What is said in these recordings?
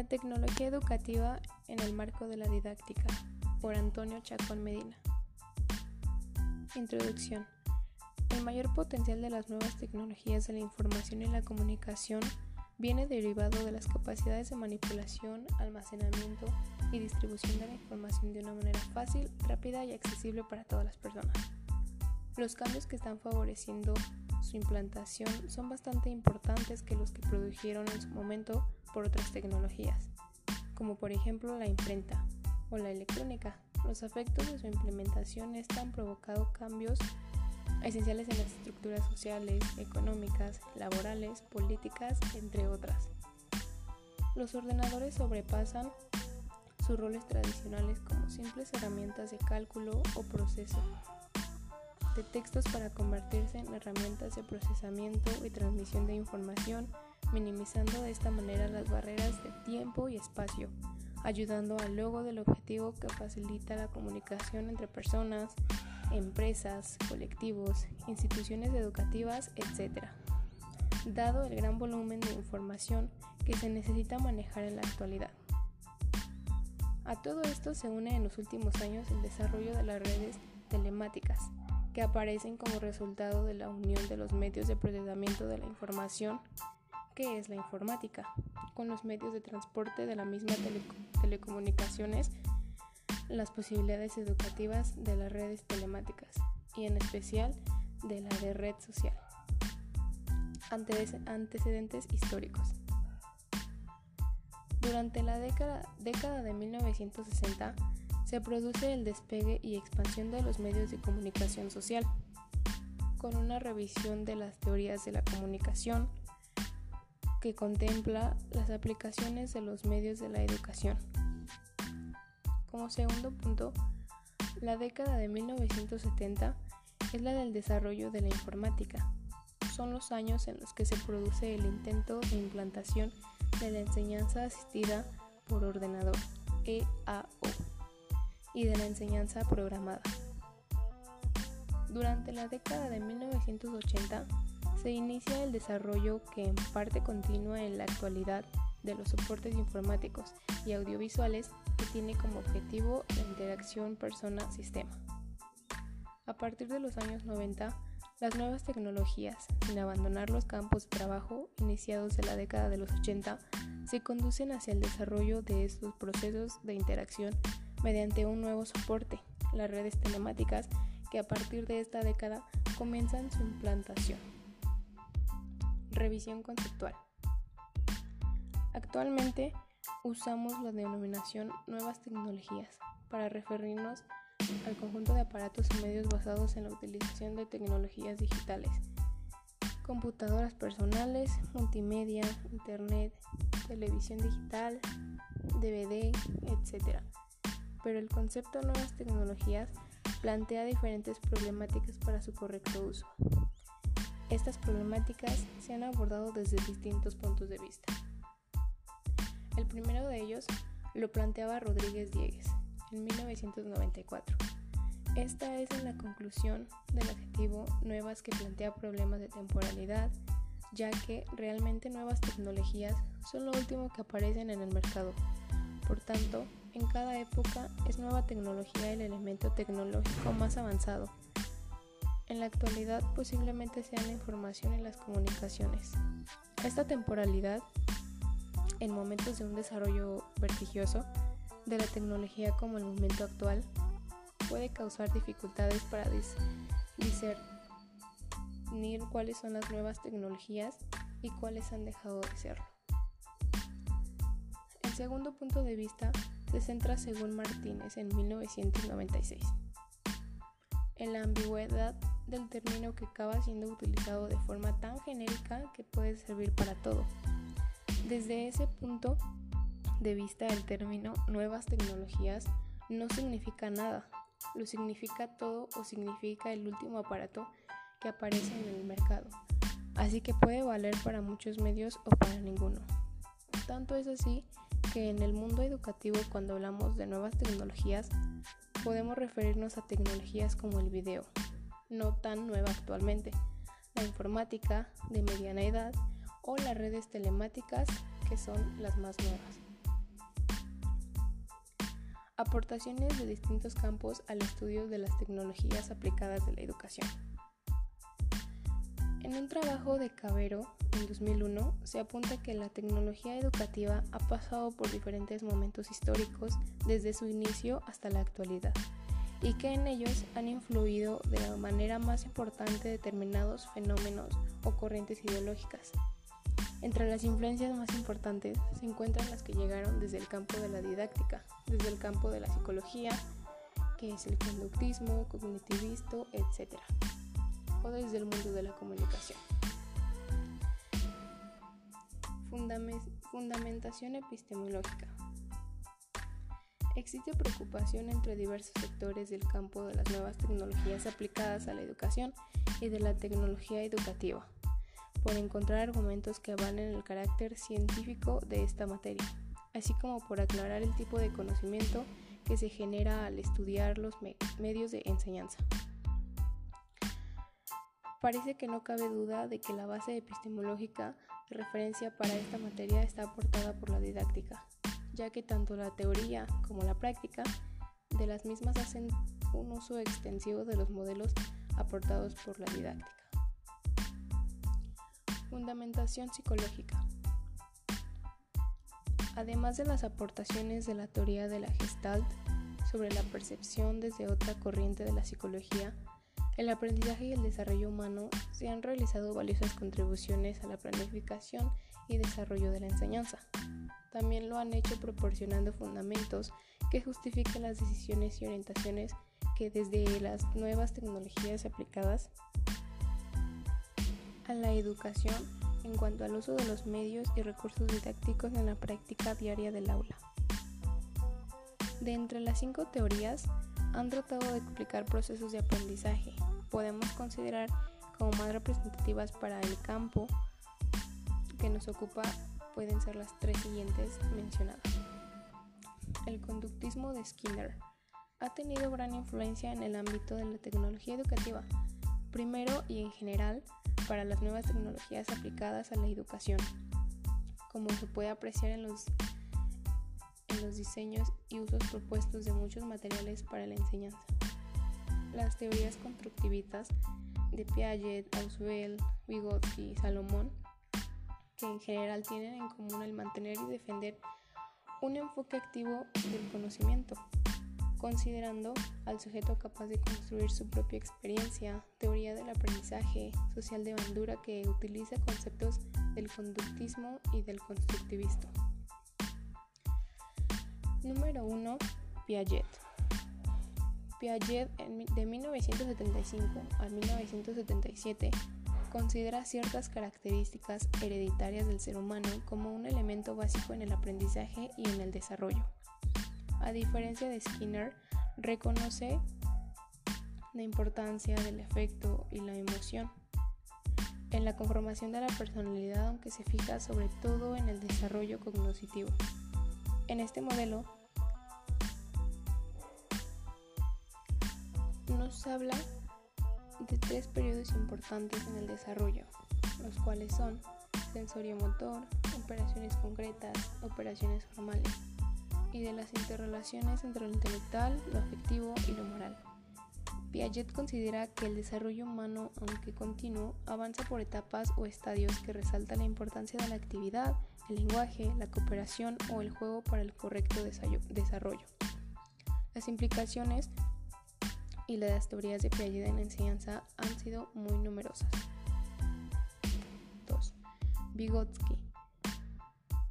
La tecnología educativa en el marco de la didáctica, por Antonio Chacón Medina. Introducción. El mayor potencial de las nuevas tecnologías de la información y la comunicación viene derivado de las capacidades de manipulación, almacenamiento y distribución de la información de una manera fácil, rápida y accesible para todas las personas. Los cambios que están favoreciendo su implantación son bastante importantes que los que produjeron en su momento por otras tecnologías, como por ejemplo la imprenta o la electrónica. Los efectos de su implementación han provocado cambios esenciales en las estructuras sociales, económicas, laborales, políticas, entre otras. Los ordenadores sobrepasan sus roles tradicionales como simples herramientas de cálculo o proceso de textos para convertirse en herramientas de procesamiento y transmisión de información, minimizando de esta manera las barreras de tiempo y espacio, ayudando al logro del objetivo que facilita la comunicación entre personas, empresas, colectivos, instituciones educativas, etc. Dado el gran volumen de información que se necesita manejar en la actualidad. A todo esto se une en los últimos años el desarrollo de las redes telemáticas, que aparecen como resultado de la unión de los medios de procesamiento de la información, que es la informática, con los medios de transporte de la misma telecomunicaciones, las posibilidades educativas de las redes telemáticas y en especial de la de red social. Antecedentes históricos. Durante la década, década de 1960, se produce el despegue y expansión de los medios de comunicación social, con una revisión de las teorías de la comunicación que contempla las aplicaciones de los medios de la educación. Como segundo punto, la década de 1970 es la del desarrollo de la informática. Son los años en los que se produce el intento de implantación de la enseñanza asistida por ordenador, EAO y de la enseñanza programada. Durante la década de 1980 se inicia el desarrollo que en parte continúa en la actualidad de los soportes informáticos y audiovisuales que tiene como objetivo la interacción persona-sistema. A partir de los años 90, las nuevas tecnologías, sin abandonar los campos de trabajo iniciados en la década de los 80, se conducen hacia el desarrollo de estos procesos de interacción mediante un nuevo soporte, las redes telemáticas, que a partir de esta década comienzan su implantación. Revisión conceptual. Actualmente usamos la denominación nuevas tecnologías para referirnos al conjunto de aparatos y medios basados en la utilización de tecnologías digitales, computadoras personales, multimedia, internet, televisión digital, DVD, etc pero el concepto nuevas tecnologías plantea diferentes problemáticas para su correcto uso. Estas problemáticas se han abordado desde distintos puntos de vista. El primero de ellos lo planteaba Rodríguez Diegues en 1994. Esta es la conclusión del adjetivo nuevas que plantea problemas de temporalidad, ya que realmente nuevas tecnologías son lo último que aparecen en el mercado. Por tanto, en cada época es nueva tecnología el elemento tecnológico más avanzado. En la actualidad posiblemente sea la información y las comunicaciones. Esta temporalidad, en momentos de un desarrollo vertigioso de la tecnología como el momento actual, puede causar dificultades para discernir cuáles son las nuevas tecnologías y cuáles han dejado de serlo. El segundo punto de vista se centra según Martínez en 1996 en la ambigüedad del término que acaba siendo utilizado de forma tan genérica que puede servir para todo. Desde ese punto de vista el término nuevas tecnologías no significa nada, lo significa todo o significa el último aparato que aparece en el mercado, así que puede valer para muchos medios o para ninguno. Tanto es así que en el mundo educativo cuando hablamos de nuevas tecnologías podemos referirnos a tecnologías como el video, no tan nueva actualmente, la informática de mediana edad o las redes telemáticas que son las más nuevas. Aportaciones de distintos campos al estudio de las tecnologías aplicadas de la educación. En un trabajo de Cabero en 2001 se apunta que la tecnología educativa ha pasado por diferentes momentos históricos desde su inicio hasta la actualidad y que en ellos han influido de la manera más importante determinados fenómenos o corrientes ideológicas. Entre las influencias más importantes se encuentran las que llegaron desde el campo de la didáctica, desde el campo de la psicología, que es el conductismo, cognitivismo, etc., o desde el mundo de la comunicación. fundamentación epistemológica. Existe preocupación entre diversos sectores del campo de las nuevas tecnologías aplicadas a la educación y de la tecnología educativa por encontrar argumentos que avalen el carácter científico de esta materia, así como por aclarar el tipo de conocimiento que se genera al estudiar los medios de enseñanza. Parece que no cabe duda de que la base epistemológica de referencia para esta materia está aportada por la didáctica, ya que tanto la teoría como la práctica de las mismas hacen un uso extensivo de los modelos aportados por la didáctica. Fundamentación psicológica. Además de las aportaciones de la teoría de la Gestalt sobre la percepción desde otra corriente de la psicología, el aprendizaje y el desarrollo humano se han realizado valiosas contribuciones a la planificación y desarrollo de la enseñanza. También lo han hecho proporcionando fundamentos que justifiquen las decisiones y orientaciones que desde las nuevas tecnologías aplicadas a la educación en cuanto al uso de los medios y recursos didácticos en la práctica diaria del aula. De entre las cinco teorías, han tratado de explicar procesos de aprendizaje. Podemos considerar como más representativas para el campo que nos ocupa pueden ser las tres siguientes mencionadas. El conductismo de Skinner ha tenido gran influencia en el ámbito de la tecnología educativa. Primero y en general, para las nuevas tecnologías aplicadas a la educación, como se puede apreciar en los, diseños y usos propuestos de muchos materiales para la enseñanza. Las teorías constructivistas de Piaget, Ausubel, Vygotsky y Salomón, que en general tienen en común el mantener y defender un enfoque activo del conocimiento considerando al sujeto capaz de construir su propia experiencia, teoría del aprendizaje, social de bandura que utiliza conceptos del conductismo y del constructivismo. Número 1. Piaget. Piaget de 1975 a 1977 considera ciertas características hereditarias del ser humano como un elemento básico en el aprendizaje y en el desarrollo. A diferencia de Skinner, reconoce la importancia del efecto y la emoción en la conformación de la personalidad, aunque se fija sobre todo en el desarrollo cognitivo. En este modelo nos habla de tres periodos importantes en el desarrollo, los cuales son sensorio motor, operaciones concretas, operaciones formales y de las interrelaciones entre lo intelectual, lo afectivo y lo moral. Piaget considera que el desarrollo humano, aunque continuo, avanza por etapas o estadios que resaltan la importancia de la actividad, el lenguaje, la cooperación o el juego para el correcto desarrollo. Las implicaciones y las teorías de Piaget en la enseñanza han sido muy numerosas. 2. Vygotsky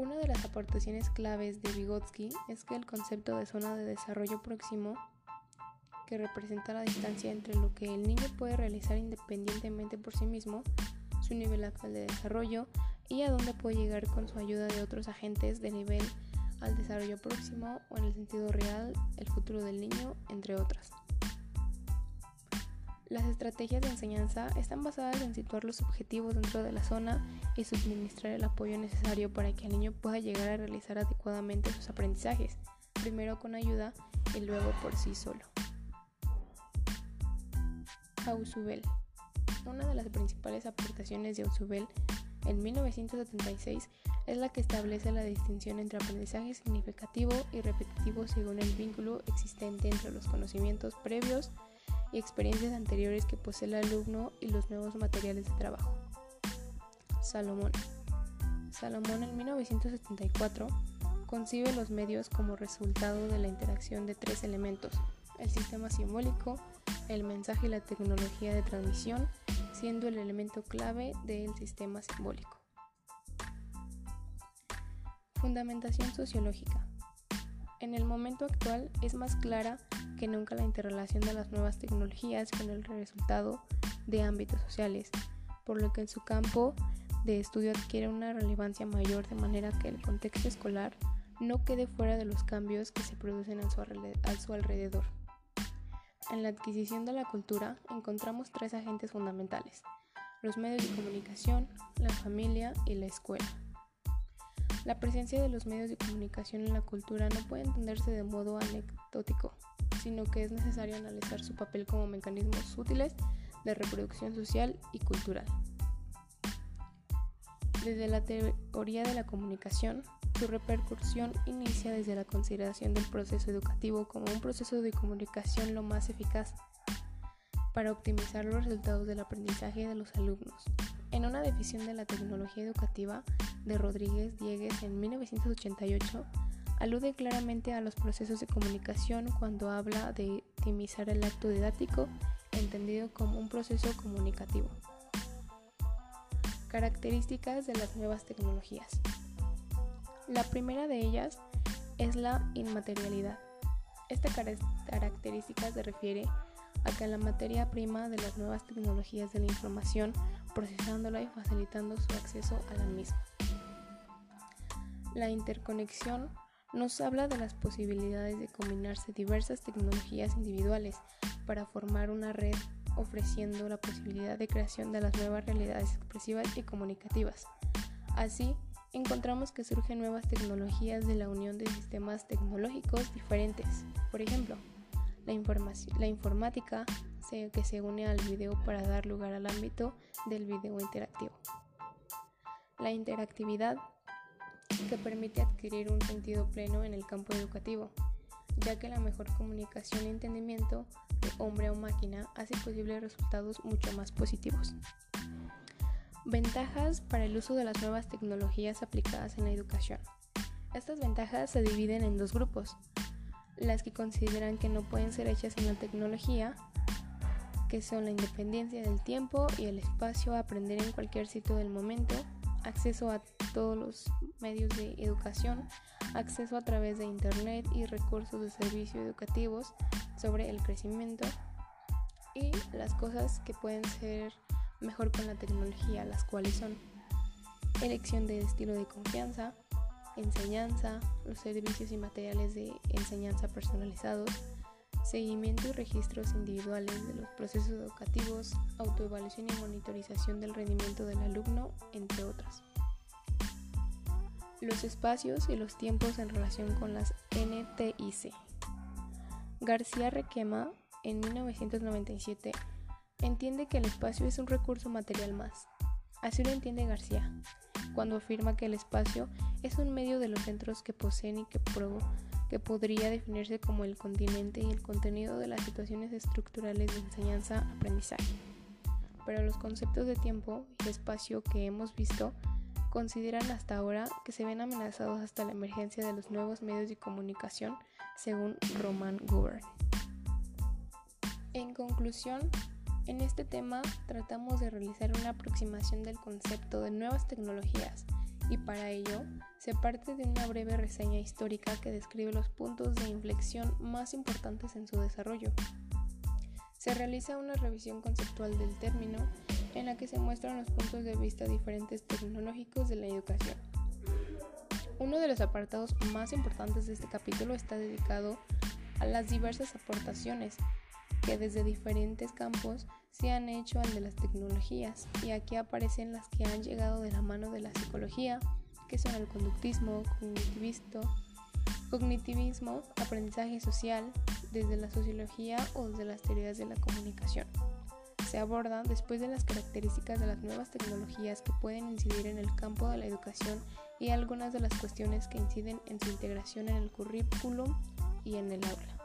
una de las aportaciones claves de Vygotsky es que el concepto de zona de desarrollo próximo, que representa la distancia entre lo que el niño puede realizar independientemente por sí mismo, su nivel actual de desarrollo y a dónde puede llegar con su ayuda de otros agentes de nivel al desarrollo próximo o en el sentido real, el futuro del niño, entre otras. Las estrategias de enseñanza están basadas en situar los objetivos dentro de la zona y suministrar el apoyo necesario para que el niño pueda llegar a realizar adecuadamente sus aprendizajes, primero con ayuda y luego por sí solo. Ausubel. Una de las principales aportaciones de Ausubel en 1976 es la que establece la distinción entre aprendizaje significativo y repetitivo según el vínculo existente entre los conocimientos previos y experiencias anteriores que posee el alumno y los nuevos materiales de trabajo. Salomón. Salomón en 1974 concibe los medios como resultado de la interacción de tres elementos, el sistema simbólico, el mensaje y la tecnología de transmisión, siendo el elemento clave del sistema simbólico. Fundamentación sociológica. En el momento actual es más clara que nunca la interrelación de las nuevas tecnologías con el resultado de ámbitos sociales, por lo que en su campo de estudio adquiere una relevancia mayor de manera que el contexto escolar no quede fuera de los cambios que se producen a su alrededor. En la adquisición de la cultura encontramos tres agentes fundamentales, los medios de comunicación, la familia y la escuela. La presencia de los medios de comunicación en la cultura no puede entenderse de modo anecdótico, sino que es necesario analizar su papel como mecanismos útiles de reproducción social y cultural. Desde la teoría de la comunicación, su repercusión inicia desde la consideración del proceso educativo como un proceso de comunicación lo más eficaz para optimizar los resultados del aprendizaje de los alumnos. En una definición de la tecnología educativa de Rodríguez Diegues en 1988, alude claramente a los procesos de comunicación cuando habla de optimizar el acto didáctico entendido como un proceso comunicativo. Características de las nuevas tecnologías. La primera de ellas es la inmaterialidad. Esta característica se refiere a que la materia prima de las nuevas tecnologías de la información, procesándola y facilitando su acceso a la misma. La interconexión nos habla de las posibilidades de combinarse diversas tecnologías individuales para formar una red ofreciendo la posibilidad de creación de las nuevas realidades expresivas y comunicativas. Así, encontramos que surgen nuevas tecnologías de la unión de sistemas tecnológicos diferentes. Por ejemplo, la, informática que se une al video para dar lugar al ámbito del video interactivo. La interactividad que permite adquirir un sentido pleno en el campo educativo, ya que la mejor comunicación y entendimiento de hombre a máquina hace posible resultados mucho más positivos. Ventajas para el uso de las nuevas tecnologías aplicadas en la educación. Estas ventajas se dividen en dos grupos, las que consideran que no pueden ser hechas sin la tecnología, que son la independencia del tiempo y el espacio a aprender en cualquier sitio del momento, acceso a todos los medios de educación, acceso a través de Internet y recursos de servicios educativos sobre el crecimiento y las cosas que pueden ser mejor con la tecnología, las cuales son elección de estilo de confianza, enseñanza, los servicios y materiales de enseñanza personalizados, seguimiento y registros individuales de los procesos educativos, autoevaluación y monitorización del rendimiento del alumno, entre otras. Los espacios y los tiempos en relación con las NTIC. García Requema, en 1997, entiende que el espacio es un recurso material más. Así lo entiende García, cuando afirma que el espacio es un medio de los centros que poseen y que, que podría definirse como el continente y el contenido de las situaciones estructurales de enseñanza-aprendizaje. Pero los conceptos de tiempo y espacio que hemos visto consideran hasta ahora que se ven amenazados hasta la emergencia de los nuevos medios de comunicación, según Roman Gubern. En conclusión, en este tema tratamos de realizar una aproximación del concepto de nuevas tecnologías y para ello se parte de una breve reseña histórica que describe los puntos de inflexión más importantes en su desarrollo. Se realiza una revisión conceptual del término en la que se muestran los puntos de vista diferentes tecnológicos de la educación. Uno de los apartados más importantes de este capítulo está dedicado a las diversas aportaciones que desde diferentes campos se han hecho al de las tecnologías y aquí aparecen las que han llegado de la mano de la psicología, que son el conductismo, cognitivismo, aprendizaje social, desde la sociología o desde las teorías de la comunicación. se aborda después de las características de las nuevas tecnologías que pueden incidir en el campo de la educación y algunas de las cuestiones que inciden en su integración en el currículum y en el aula.